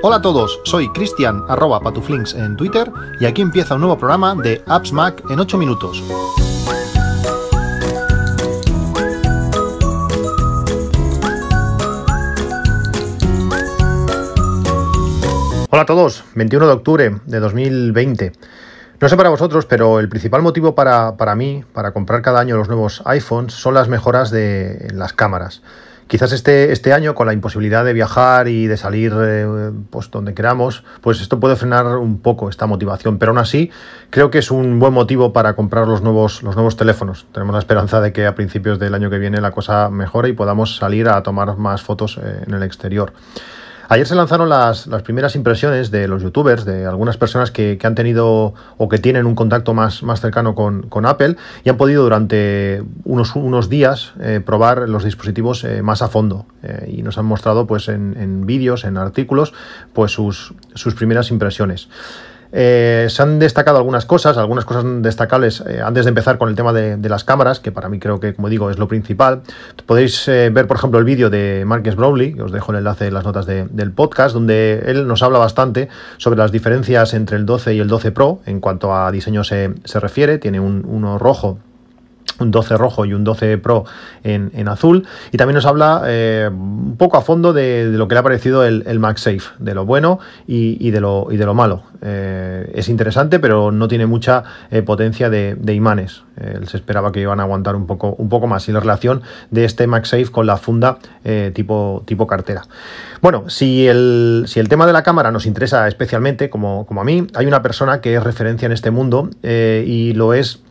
Hola a todos, soy Cristian arroba patuflinks en Twitter y aquí empieza un nuevo programa de Apps Mac en 8 minutos. Hola a todos, 21 de octubre de 2020. No sé para vosotros, pero el principal motivo para, mí, para comprar cada año los nuevos iPhones, son las mejoras de las cámaras. Quizás este, este año, con la imposibilidad de viajar y de salir eh, pues donde queramos, pues esto puede frenar un poco esta motivación. Pero aún así, creo que es un buen motivo para comprar los nuevos, los nuevos teléfonos. Tenemos la esperanza de que a principios del año que viene la cosa mejore y podamos salir a tomar más fotos eh, en el exterior. Ayer se lanzaron las, primeras impresiones de los youtubers, de algunas personas que, han tenido o que tienen un contacto más, más cercano con, Apple y han podido durante unos, unos días eh, probar los dispositivos eh, más a fondo eh, y nos han mostrado pues en, en vídeos, en artículos, pues sus, sus primeras impresiones. Eh, se han destacado algunas cosas, algunas cosas destacables eh, antes de empezar con el tema de, las cámaras, que para mí creo que, como digo, es lo principal. Podéis eh, ver, por ejemplo, el vídeo de Marcus Brownlee, que os dejo el enlace en las notas del podcast, donde él nos habla bastante sobre las diferencias entre el 12 y el 12 Pro en cuanto a diseño se, refiere. Tiene un, uno rojo un 12 rojo y un 12 Pro en, azul. Y también nos habla eh, un poco a fondo de, lo que le ha parecido el, el MagSafe, de lo bueno y, de, lo, y de lo malo. Eh, es interesante, pero no tiene mucha eh, potencia de, imanes. se esperaba que iban a aguantar un poco, un poco más. Y la relación de este MagSafe con la funda tipo, tipo cartera. Bueno, si el, si el tema de la cámara nos interesa especialmente, como, como a mí, hay una persona que es referencia en este mundo y lo es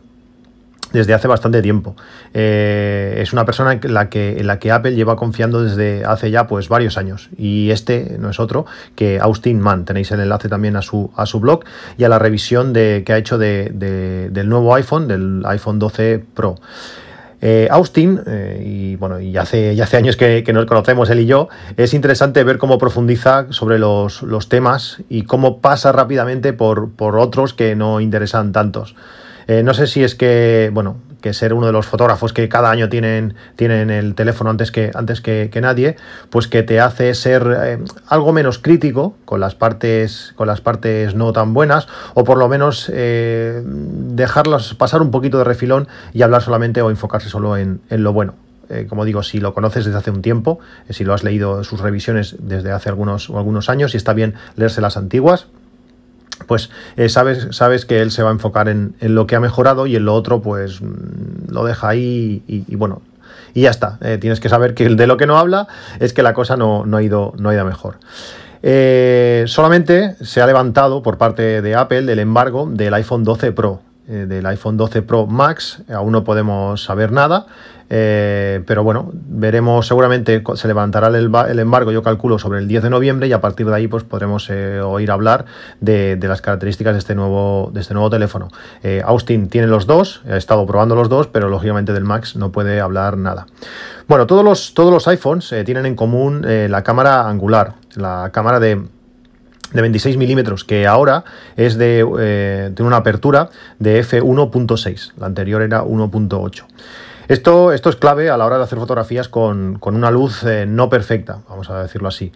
desde hace bastante tiempo. Eh, es una persona en la, que, que Apple lleva confiando desde hace ya pues varios años. Y este no es otro que Austin Mann. Tenéis el enlace también a su, a su blog y a la revisión de, que ha hecho de, del nuevo iPhone, del iPhone 12 Pro. Eh, Austin, eh, y bueno, y hace, ya hace años que, nos conocemos él y yo, es interesante ver cómo profundiza sobre los, los temas y cómo pasa rápidamente por, por otros que no interesan tantos. Eh, no sé si es que, bueno, que ser uno de los fotógrafos que cada año tienen, tienen el teléfono antes que, antes que, nadie, pues que te hace ser eh, algo menos crítico con las partes, con las partes no tan buenas, o por lo menos eh, dejarlas pasar un poquito de refilón y hablar solamente o enfocarse solo en, lo bueno. como digo, si lo conoces desde hace un tiempo, si lo has leído sus revisiones desde hace algunos, algunos años, y está bien leerse las antiguas, pues eh, sabes, sabes que él se va a enfocar en, lo que ha mejorado y en lo otro pues mm, lo deja ahí y, bueno, y ya está. Eh, tienes que saber que de lo que no habla es que la cosa no, ha, ido, no ha ido mejor. Eh, solamente se ha levantado por parte de Apple el embargo del iPhone 12 Pro. del iPhone 12 Pro Max, aún no podemos saber nada. Eh, pero bueno, veremos, seguramente se levantará el, embargo, yo calculo, sobre el 10 de noviembre y a partir de ahí pues podremos eh, oír hablar de, las características de este nuevo, de este nuevo teléfono. Eh, Austin tiene los dos, ha estado probando los dos, pero lógicamente del Max no puede hablar nada. Bueno, todos los, todos los iPhones tienen en común la cámara angular, la cámara de de 26 milímetros, que ahora es de, tiene una apertura de f1.6, la anterior era 1.8. Esto, esto es clave a la hora de hacer fotografías con, una luz eh, no perfecta, vamos a decirlo así.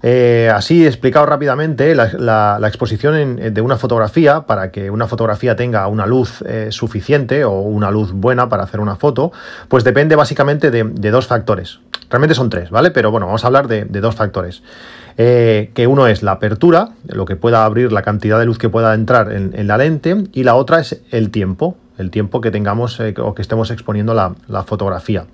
Eh, así, explicado rápidamente, la, exposición de una fotografía, para que una fotografía tenga una luz eh, suficiente o una luz buena para hacer una foto, pues depende básicamente de, dos factores. Realmente son tres, ¿vale? Pero bueno, vamos a hablar de, dos factores. que uno es la apertura, lo que pueda abrir, la cantidad de luz que pueda entrar en la lente, y la otra es el tiempo, el tiempo que tengamos eh, o que estemos exponiendo la, fotografía.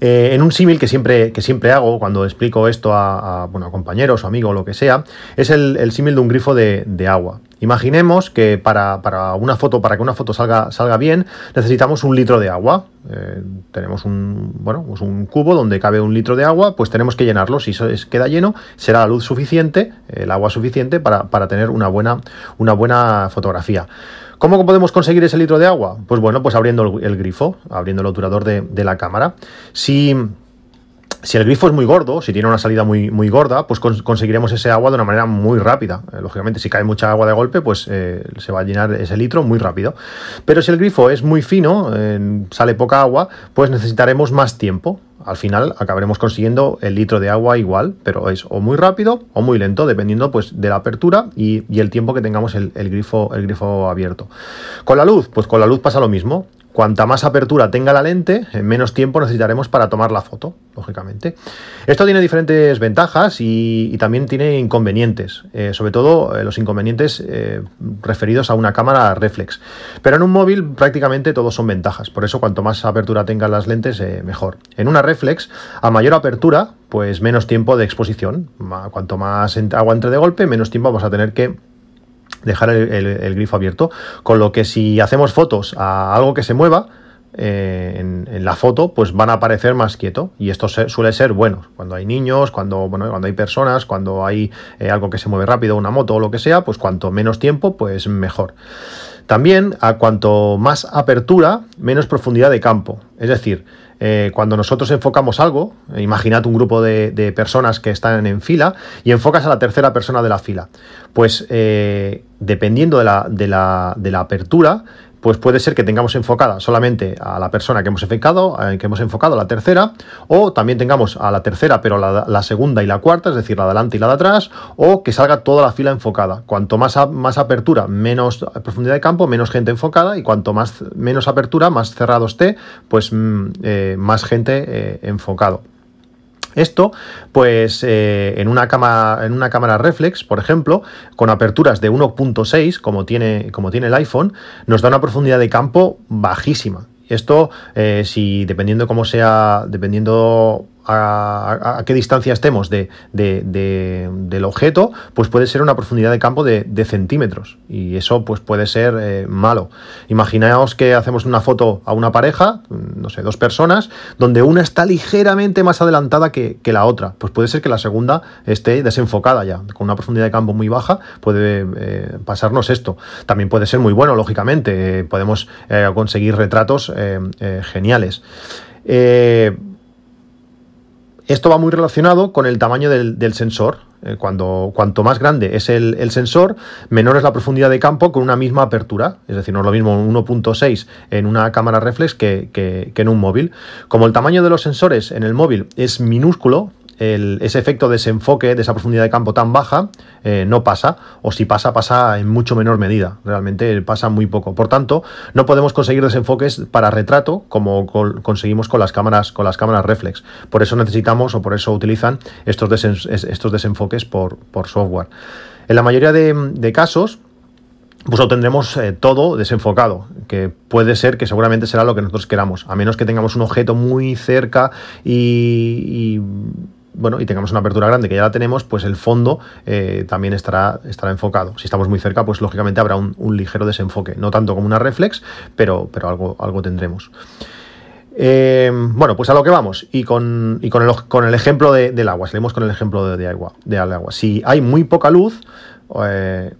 Eh, en un símil que siempre, que siempre hago cuando explico esto a, bueno, compañeros o amigos o lo que sea, es el, símil de un grifo de, agua. Imaginemos que para, una foto, para que una foto salga, salga bien, necesitamos un litro de agua. Eh, tenemos un, bueno, pues un cubo donde cabe un litro de agua, pues tenemos que llenarlo. Si eso queda lleno, será la luz suficiente, el agua suficiente para, tener una buena, una buena fotografía. ¿Cómo podemos conseguir ese litro de agua? Pues bueno, pues abriendo el, grifo, abriendo el obturador de, la cámara. Si, si, el grifo es muy gordo, si tiene una salida muy, muy gorda, pues conseguiremos ese agua de una manera muy rápida. Eh, lógicamente, si cae mucha agua de golpe, pues eh, se va a llenar ese litro muy rápido. Pero si el grifo es muy fino, sale poca agua, pues necesitaremos más tiempo al final acabaremos consiguiendo el litro de agua igual, pero es o muy rápido o muy lento, dependiendo pues de la apertura y, el tiempo que tengamos el, grifo, el grifo abierto. Con la luz, pues con la luz pasa lo mismo. Cuanta más apertura tenga la lente, menos tiempo necesitaremos para tomar la foto, lógicamente. Esto tiene diferentes ventajas y, también tiene inconvenientes, eh, sobre todo eh, los inconvenientes eh, referidos a una cámara reflex. Pero en un móvil prácticamente todos son ventajas, por eso cuanto más apertura tengan las lentes, mejor. En una reflex, a mayor apertura, pues menos tiempo de exposición. Cuanto más agua entre de golpe, menos tiempo vamos a tener que dejar el, grifo abierto. Con lo que si hacemos fotos a algo que se mueva, eh, en, la foto, pues van a aparecer más quieto. Y esto suele ser bueno. Cuando hay niños, cuando, bueno, cuando hay personas, cuando hay eh, algo que se mueve rápido, una moto o lo que sea, pues cuanto menos tiempo, pues mejor. También, a cuanto más apertura, menos profundidad de campo. Es decir, eh, cuando nosotros enfocamos algo, imaginad un grupo de, personas que están en fila y enfocas a la tercera persona de la fila. Pues dependiendo de la, de la apertura, pues puede ser que tengamos enfocada solamente a la persona que hemos enfocado, eh, que hemos enfocado a la tercera, o también tengamos a la tercera, pero la, segunda y la cuarta, es decir, la de adelante y la de atrás, o que salga toda la fila enfocada. Cuanto más, más apertura, menos profundidad de campo, menos gente enfocada, y cuanto más menos apertura, más cerrado esté, pues mm, eh, más gente eh, enfocado. Esto, pues eh, en, una cámara, en una cámara reflex, por ejemplo, con aperturas de 1.6, como tiene, como tiene el iPhone, nos da una profundidad de campo bajísima. Esto, eh, si dependiendo cómo sea, dependiendo a, qué distancia estemos de, del objeto, pues puede ser una profundidad de campo de, centímetros. Y eso pues puede ser eh, malo. Imaginaos que hacemos una foto a una pareja, no sé, dos personas, donde una está ligeramente más adelantada que, la otra. Pues puede ser que la segunda esté desenfocada ya, con una profundidad de campo muy baja, puede eh, pasarnos esto. También puede ser muy bueno, lógicamente. podemos eh, conseguir retratos geniales. Esto va muy relacionado con el tamaño del, sensor. Eh, cuando, cuanto más grande es el, sensor, menor es la profundidad de campo con una misma apertura. Es decir, no es lo mismo 1.6 en una cámara reflex que, que, en un móvil. Como el tamaño de los sensores en el móvil es minúsculo, ese efecto de desenfoque, de esa profundidad de campo tan baja, eh, no pasa, o si pasa, pasa en mucho menor medida, realmente pasa muy poco. Por tanto, no podemos conseguir desenfoques para retrato como conseguimos con las cámaras, con las cámaras reflex. Por eso necesitamos, o por eso utilizan estos, estos desenfoques por, software. En la mayoría de, casos, pues obtendremos eh, todo desenfocado, que puede ser que seguramente será lo que nosotros queramos, a menos que tengamos un objeto muy cerca y bueno, y tengamos una apertura grande, que ya la tenemos, pues el fondo eh, también estará, estará enfocado. Si estamos muy cerca, pues lógicamente habrá un, ligero desenfoque. No tanto como una reflex, pero, pero algo, algo tendremos. Eh, bueno, pues a lo que vamos. Y con, con, el, con el, ejemplo del agua. Salimos con el ejemplo de, agua, de agua. Si hay muy poca luz, eh,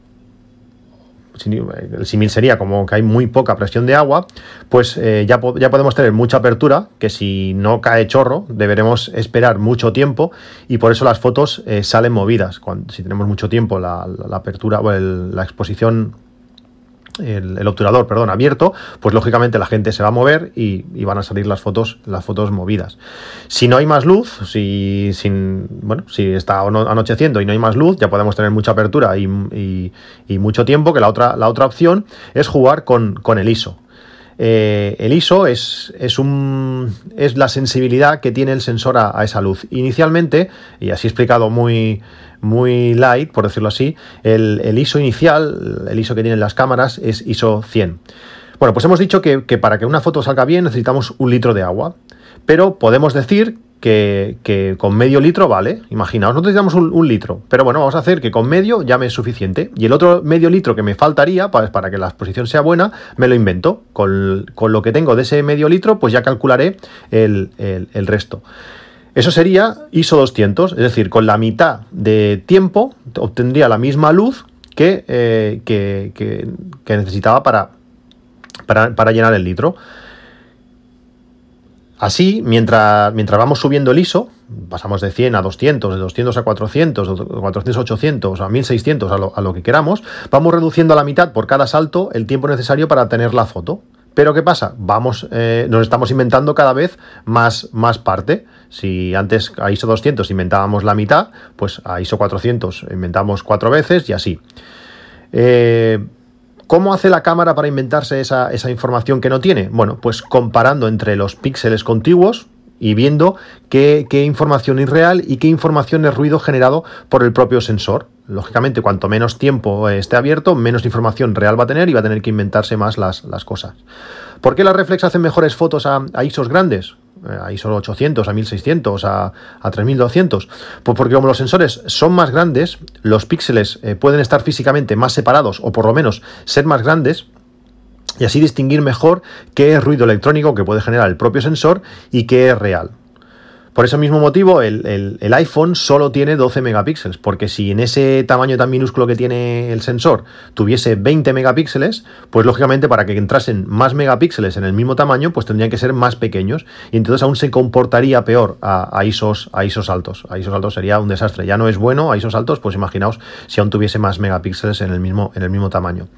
el símil sería como que hay muy poca presión de agua, pues eh, ya, ya, podemos tener mucha apertura, que si no cae chorro, deberemos esperar mucho tiempo y por eso las fotos eh, salen movidas. Cuando, si tenemos mucho tiempo, la, apertura o la exposición el, obturador, perdón, abierto, pues lógicamente la gente se va a mover y, van a salir las fotos, las fotos movidas. Si no hay más luz, si, sin, bueno, si está anocheciendo y no hay más luz, ya podemos tener mucha apertura y, mucho tiempo, que la otra, la otra opción es jugar con, el ISO. Eh, el ISO es, es, un, es, la sensibilidad que tiene el sensor a, a, esa luz. Inicialmente, y así explicado muy, muy light, por decirlo así, el, ISO inicial, el ISO que tienen las cámaras, es ISO 100. Bueno, pues hemos dicho que, para que una foto salga bien necesitamos un litro de agua, pero podemos decir que, con medio litro vale. Imaginaos, no necesitamos un, litro, pero bueno, vamos a hacer que con medio ya me es suficiente. Y el otro medio litro que me faltaría para, que la exposición sea buena, me lo invento. Con, lo que tengo de ese medio litro, pues ya calcularé el resto. Eso sería ISO 200, es decir, con la mitad de tiempo obtendría la misma luz que, eh, que, necesitaba para, para, llenar el litro. Así, mientras, mientras vamos subiendo el ISO, pasamos de 100 a 200, de 200 a 400, de 400 a 800, a 1600, a lo, a lo que queramos, vamos reduciendo a la mitad por cada salto el tiempo necesario para tener la foto. Pero ¿qué pasa? Vamos, eh, nos estamos inventando cada vez más, más parte. Si antes a ISO 200 inventábamos la mitad, pues a ISO 400 inventamos cuatro veces y así. Eh, ¿Cómo hace la cámara para inventarse esa, esa, información que no tiene? Bueno, pues comparando entre los píxeles contiguos y viendo qué, qué información es real y qué información es ruido generado por el propio sensor. Lógicamente, cuanto menos tiempo esté abierto, menos información real va a tener y va a tener que inventarse más las, cosas. ¿Por qué las reflex hacen mejores fotos a, ISOs grandes? Eh, a ISO 800, a 1600, a, a 3200. Pues porque como los sensores son más grandes, los píxeles eh, pueden estar físicamente más separados o por lo menos ser más grandes y así distinguir mejor qué es ruido electrónico que puede generar el propio sensor y qué es real. Por ese mismo motivo, el, iPhone solo tiene 12 megapíxeles, porque si en ese tamaño tan minúsculo que tiene el sensor tuviese 20 megapíxeles, pues lógicamente para que entrasen más megapíxeles en el mismo tamaño, pues tendrían que ser más pequeños y entonces aún se comportaría peor a, ISOs, a ISOs altos. A ISOs altos sería un desastre. Ya no es bueno a ISOs altos, pues imaginaos si aún tuviese más megapíxeles en el mismo, en el mismo tamaño.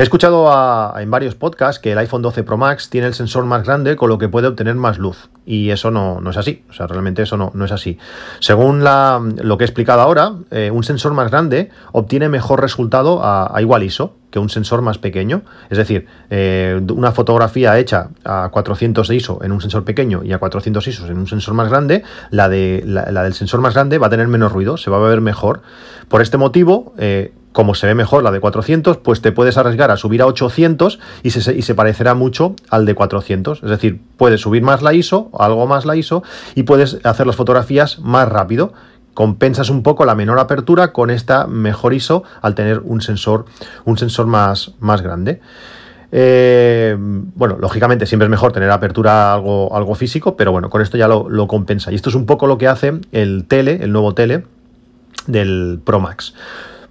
He escuchado en varios podcasts que el iPhone 12 Pro Max tiene el sensor más grande con lo que puede obtener más luz. Y eso no, es así. O sea, realmente eso no, no es así. Según lo que he explicado ahora, eh, un sensor más grande obtiene mejor resultado a, igual ISO que un sensor más pequeño. Es decir, eh, una fotografía hecha a 400 ISO en un sensor pequeño y a 400 ISO en un sensor más grande, la, de, la, del sensor más grande va a tener menos ruido, se va a ver mejor. Por este motivo, eh, como se ve mejor la de 400, pues te puedes arriesgar a subir a 800 y se, y se, parecerá mucho al de 400. Es decir, puedes subir más la ISO, algo más la ISO, y puedes hacer las fotografías más rápido. Compensas un poco la menor apertura con esta mejor ISO al tener un sensor, un sensor más, más grande. Eh, bueno, lógicamente siempre es mejor tener apertura algo, algo físico, pero bueno, con esto ya lo, lo compensa. Y esto es un poco lo que hace el tele, el nuevo tele del Pro Max.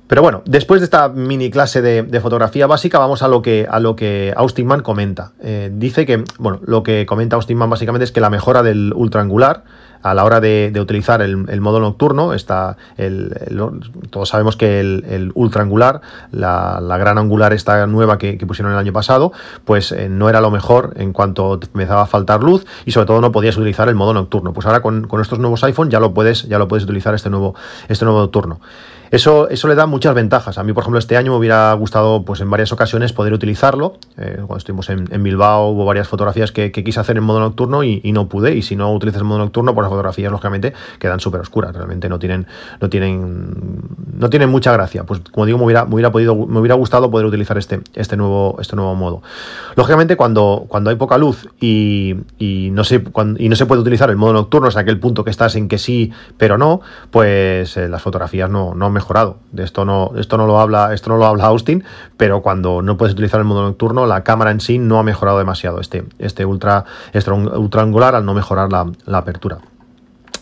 Pero bueno, después de esta mini clase de, fotografía básica, vamos a lo que, a lo que Austin Mann comenta. Eh, dice que, bueno, lo que comenta Austin Mann básicamente es que la mejora del ultra angular a la hora de, utilizar el, modo nocturno, está el, todos sabemos que el, ultra angular, la, gran angular esta nueva que, pusieron el año pasado, pues eh, no era lo mejor en cuanto empezaba a faltar luz y sobre todo no podías utilizar el modo nocturno. Pues ahora con, con estos nuevos iPhone ya lo puedes, ya lo puedes utilizar este nuevo, este nuevo nocturno. Eso, eso le da muchas ventajas. A mí, por ejemplo, este año me hubiera gustado pues, en varias ocasiones poder utilizarlo. Eh, cuando estuvimos en, Bilbao hubo varias fotografías que, quise hacer en modo nocturno y, no pude. Y si no utilizas el modo nocturno, pues fotografías, lógicamente, quedan súper oscuras. Realmente no tienen, no, tienen, no tienen mucha gracia. Pues como digo, me hubiera, me hubiera, podido, me hubiera gustado poder utilizar este, este, nuevo, este nuevo modo. Lógicamente, cuando, cuando hay poca luz y, no se, y no se puede utilizar el modo nocturno, sea, aquel punto que estás en que sí, pero no, pues eh, las fotografías no, no mejorado. De esto no, esto no lo habla, esto no lo habla Austin, pero cuando no puedes utilizar el modo nocturno, la cámara en sí no ha mejorado demasiado este, este ultra, este ultra angular al no mejorar la apertura.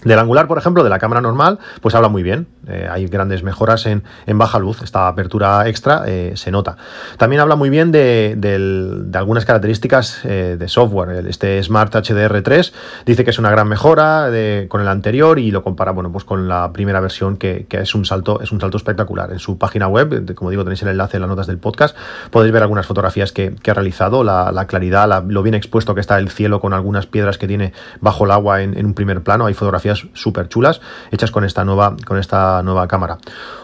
Del angular, por ejemplo, de la cámara normal, pues habla muy bien. Eh, hay grandes mejoras en, baja luz. Esta apertura extra eh, se nota. También habla muy bien de, algunas características eh, de software. Este Smart HDR3 dice que es una gran mejora con el anterior y lo compara bueno, pues con la primera versión que, es, un salto, es un salto espectacular. En su página web, como digo, tenéis el enlace en las notas del podcast, podéis ver algunas fotografías que, ha realizado, la, claridad, lo bien expuesto que está el cielo con algunas piedras que tiene bajo el agua en un primer plano. Hay fotografías súper chulas hechas con esta nueva, con esta nueva cámara.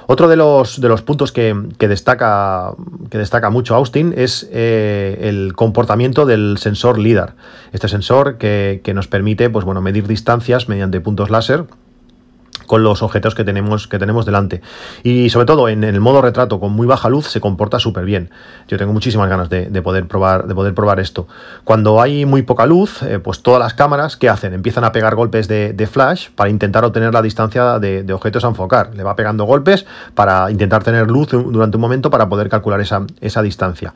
Otro de los, de los puntos que, destaca, que destaca mucho Austin es eh, el comportamiento del sensor LIDAR. Este sensor que, que nos permite pues, bueno, medir distancias mediante puntos láser con los objetos que tenemos, que tenemos delante. Y sobre todo en, el modo retrato con muy baja luz se comporta súper bien. Yo tengo muchísimas ganas de, poder probar, de poder probar esto. Cuando hay muy poca luz, eh, pues todas las cámaras, ¿qué hacen? Empiezan a pegar golpes de, flash para intentar obtener la distancia de, objetos a enfocar. Le va pegando golpes para intentar tener luz durante un momento para poder calcular esa, esa distancia.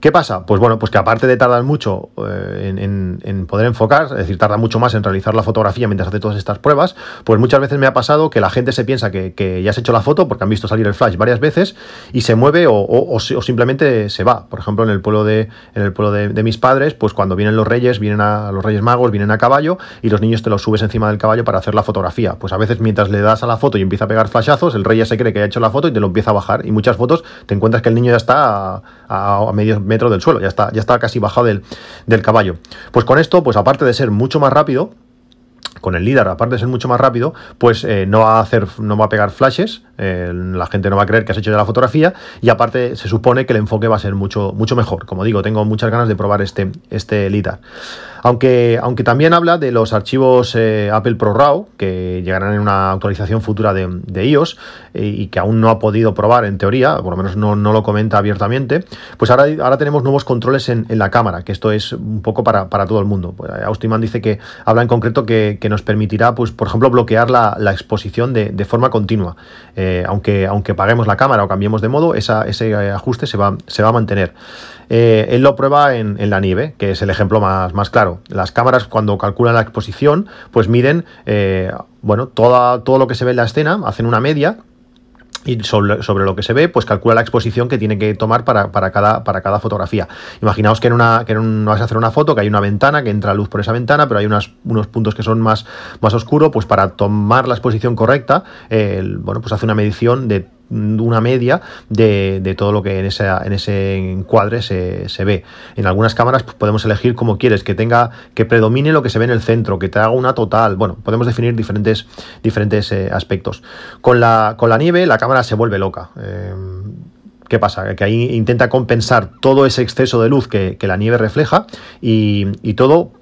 ¿Qué pasa? Pues bueno, pues que aparte de tardar mucho eh, en, en poder enfocar, es decir, tarda mucho más en realizar la fotografía mientras hace todas estas pruebas, pues muchas veces me ha pasado que la gente se piensa que, ya has hecho la foto porque han visto salir el flash varias veces y se mueve o, simplemente se va. Por ejemplo, en el pueblo, de, en el pueblo de, mis padres, pues cuando vienen los reyes, vienen a los reyes magos, vienen a caballo y los niños te los subes encima del caballo para hacer la fotografía. Pues a veces mientras le das a la foto y empieza a pegar flashazos, el rey ya se cree que ha hecho la foto y te lo empieza a bajar. Y muchas fotos te encuentras que el niño ya está a, medio metro del suelo, ya está, ya está casi bajado del, del caballo. Pues con esto, pues aparte de ser mucho más rápido, con el LIDAR, aparte de ser mucho más rápido, pues eh, no va a hacer, no va a pegar flashes, eh, la gente no va a creer que has hecho ya la fotografía, y aparte se supone que el enfoque va a ser mucho, mucho mejor. Como digo, tengo muchas ganas de probar este, este LIDAR. Aunque, aunque también habla de los archivos eh, Apple Pro RAW, que llegarán en una actualización futura de, iOS y que aún no ha podido probar en teoría, por lo menos no, lo comenta abiertamente, pues ahora, ahora tenemos nuevos controles en, la cámara, que esto es un poco para, todo el mundo. Pues, Austin dice que habla en concreto que, que nos permitirá, pues, por ejemplo, bloquear la, exposición de, forma continua. Eh, aunque, aunque paguemos la cámara o cambiemos de modo, ese ajuste se va, se va a mantener. Eh, él lo prueba en, la nieve, que es el ejemplo más, más, claro. Las cámaras, cuando calculan la exposición, pues miden eh, bueno, toda, todo lo que se ve en la escena, hacen una media y sobre, lo que se ve, pues calcula la exposición que tiene que tomar para, cada, para cada fotografía. Imaginaos que en una que en vas a hacer una foto, que hay una ventana, que entra luz por esa ventana, pero hay unos puntos que son más, más oscuros, pues para tomar la exposición correcta, bueno, pues hace una medición de una media de, todo lo que en, en ese encuadre se, ve. En algunas cámaras pues, podemos elegir como quieres, que tenga, que predomine lo que se ve en el centro, que te haga una total. Bueno, podemos definir diferentes, diferentes eh, aspectos. Con la, con la nieve, la cámara se vuelve loca. Eh, ¿Qué pasa? Que ahí intenta compensar todo ese exceso de luz que, la nieve refleja y, y todo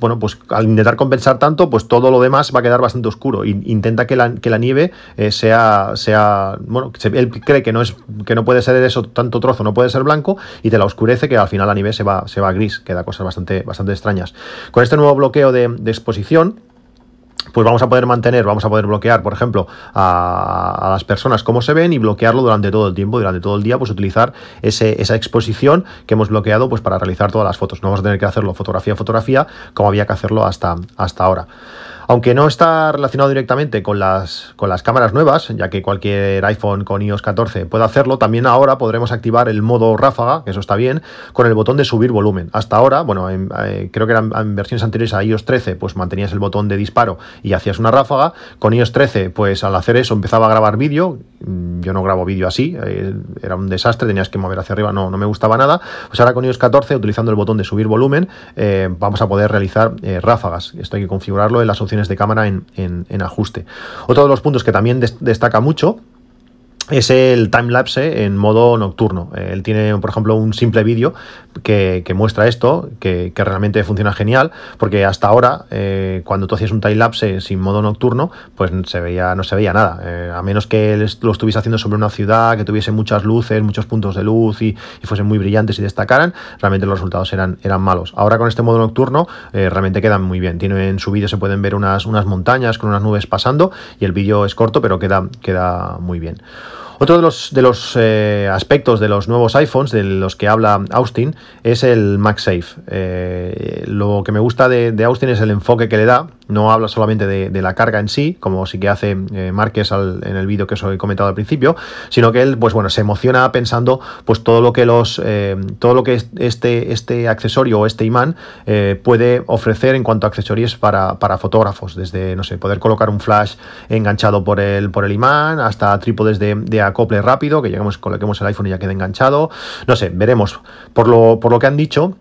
bueno, pues al intentar compensar tanto, pues todo lo demás va a quedar bastante oscuro. intenta que la, que la nieve eh, sea, sea, bueno, él cree que no es, que no puede ser eso, tanto trozo, no puede ser blanco, y te la oscurece, que al final la nieve se va, se va a gris, queda cosas bastante, bastante extrañas. Con este nuevo bloqueo de, de exposición, pues vamos a poder mantener, vamos a poder bloquear, por ejemplo, a, las personas como se ven y bloquearlo durante todo el tiempo, durante todo el día, pues utilizar esa exposición que hemos bloqueado pues para realizar todas las fotos. No vamos a tener que hacerlo fotografía a fotografía como había que hacerlo hasta, hasta ahora. Aunque no está relacionado directamente con las, con las cámaras nuevas, ya que cualquier iPhone con iOS 14 puede hacerlo, también ahora podremos activar el modo ráfaga, que eso está bien, con el botón de subir volumen. Hasta ahora, bueno, eh, creo que eran en versiones anteriores a iOS 13, pues mantenías el botón de disparo y hacías una ráfaga. Con iOS 13, pues al hacer eso empezaba a grabar vídeo. Mm, yo no grabo vídeo así, eh, era un desastre, tenías que mover hacia arriba, no, no me gustaba nada. Pues ahora con iOS 14, utilizando el botón de subir volumen, eh, vamos a poder realizar ráfagas. Esto hay que configurarlo en las de cámara en, en, ajuste. Otro de los puntos que también destaca mucho es el timelapse en modo nocturno. Él tiene, por ejemplo, un simple vídeo que, muestra esto, que, realmente funciona genial, porque hasta ahora, eh, cuando tú hacías un timelapse sin modo nocturno, pues se veía, no se veía nada. Eh, a menos que lo estuviese haciendo sobre una ciudad, que tuviese muchas luces, muchos puntos de luz y, fuesen muy brillantes y destacaran, realmente los resultados eran, malos. Ahora con este modo nocturno, eh, realmente quedan muy bien. Tiene, en su vídeo se pueden ver unas, montañas con unas nubes pasando y el vídeo es corto, pero queda muy bien. Otro de los, de los eh, aspectos de los nuevos iPhones, de los que habla Austin, es el MagSafe. Eh, lo que me gusta de, Austin es el enfoque que le da. No habla solamente de, la carga en sí, como sí que hace eh, Márquez en el vídeo que os he comentado al principio, sino que él, pues bueno, se emociona pensando pues todo lo que los todo lo que este, este accesorio o este imán puede ofrecer en cuanto a accesorios para, fotógrafos, desde no sé, poder colocar un flash enganchado por el, por el imán, hasta trípodes de, de acople rápido, que llegamos, coloquemos el iPhone y ya quede enganchado. No sé, veremos. Por lo, por lo que han dicho,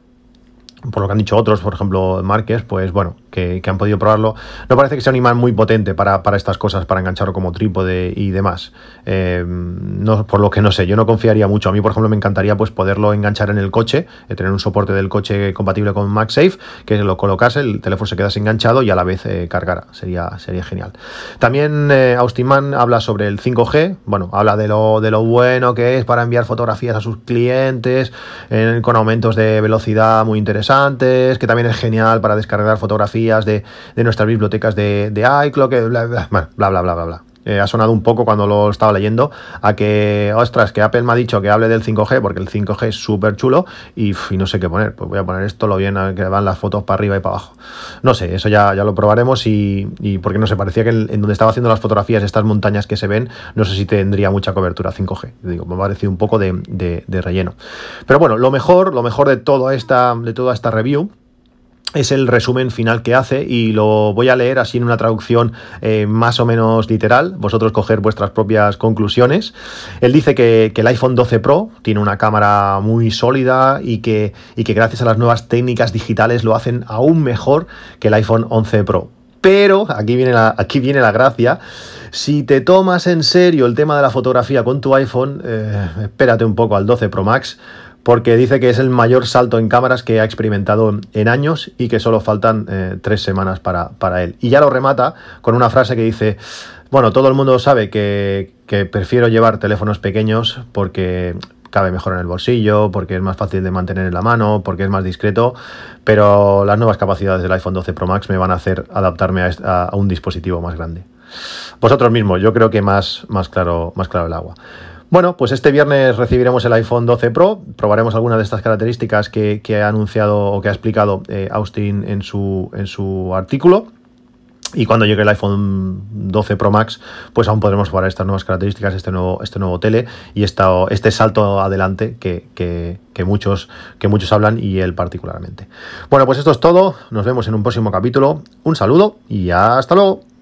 por lo que han dicho otros, por ejemplo, Márquez, pues bueno, que, han podido probarlo, no parece que sea un imán muy potente para, estas cosas, para engancharlo como trípode y demás. Eh, no, por lo que no sé, yo no confiaría mucho. A mí, por ejemplo, me encantaría pues poderlo enganchar en el coche, eh, tener un soporte del coche compatible con MagSafe, que lo colocase, el teléfono se quedase enganchado y a la vez eh, cargara. Sería, sería genial. También Austin Mann habla sobre el 5G, bueno, habla de lo, de lo bueno que es para enviar fotografías a sus clientes con aumentos de velocidad muy interesantes que también es genial para descargar fotografías de, nuestras bibliotecas de, de iCloud, bla, bla, bla, bla, bla, bla. eh, ha sonado un poco cuando lo estaba leyendo, a que, ostras, que Apple me ha dicho que hable del 5G, porque el 5G es súper chulo y, no sé qué poner. Pues voy a poner esto, lo bien que van las fotos para arriba y para abajo. No sé, eso ya, ya lo probaremos y, porque no sé, parecía que en, donde estaba haciendo las fotografías, estas montañas que se ven, no sé si tendría mucha cobertura 5G. Digo, me ha parecido un poco de, de relleno. Pero bueno, lo mejor, lo mejor de toda esta, de toda esta review es el resumen final que hace y lo voy a leer así en una traducción eh, más o menos literal, vosotros coger vuestras propias conclusiones. Él dice que, el iPhone 12 Pro tiene una cámara muy sólida y que, y que gracias a las nuevas técnicas digitales lo hacen aún mejor que el iPhone 11 Pro. Pero, aquí viene la, aquí viene la gracia, si te tomas en serio el tema de la fotografía con tu iPhone, eh, espérate un poco al 12 Pro Max, porque dice que es el mayor salto en cámaras que ha experimentado en años y que solo faltan eh, tres semanas para, él. Y ya lo remata con una frase que dice, bueno, todo el mundo sabe que, prefiero llevar teléfonos pequeños porque cabe mejor en el bolsillo, porque es más fácil de mantener en la mano, porque es más discreto, pero las nuevas capacidades del iPhone 12 Pro Max me van a hacer adaptarme a, a un dispositivo más grande. Vosotros mismos, yo creo que más, más, claro, más claro el agua. Bueno, pues este viernes recibiremos el iPhone 12 Pro, probaremos algunas de estas características que, ha anunciado o que ha explicado eh, Austin en su, en su artículo. Y cuando llegue el iPhone 12 Pro Max, pues aún podremos probar estas nuevas características, este nuevo, este nuevo tele y este salto adelante que, muchos, que muchos hablan y él particularmente. Bueno, pues esto es todo. Nos vemos en un próximo capítulo. Un saludo y hasta luego.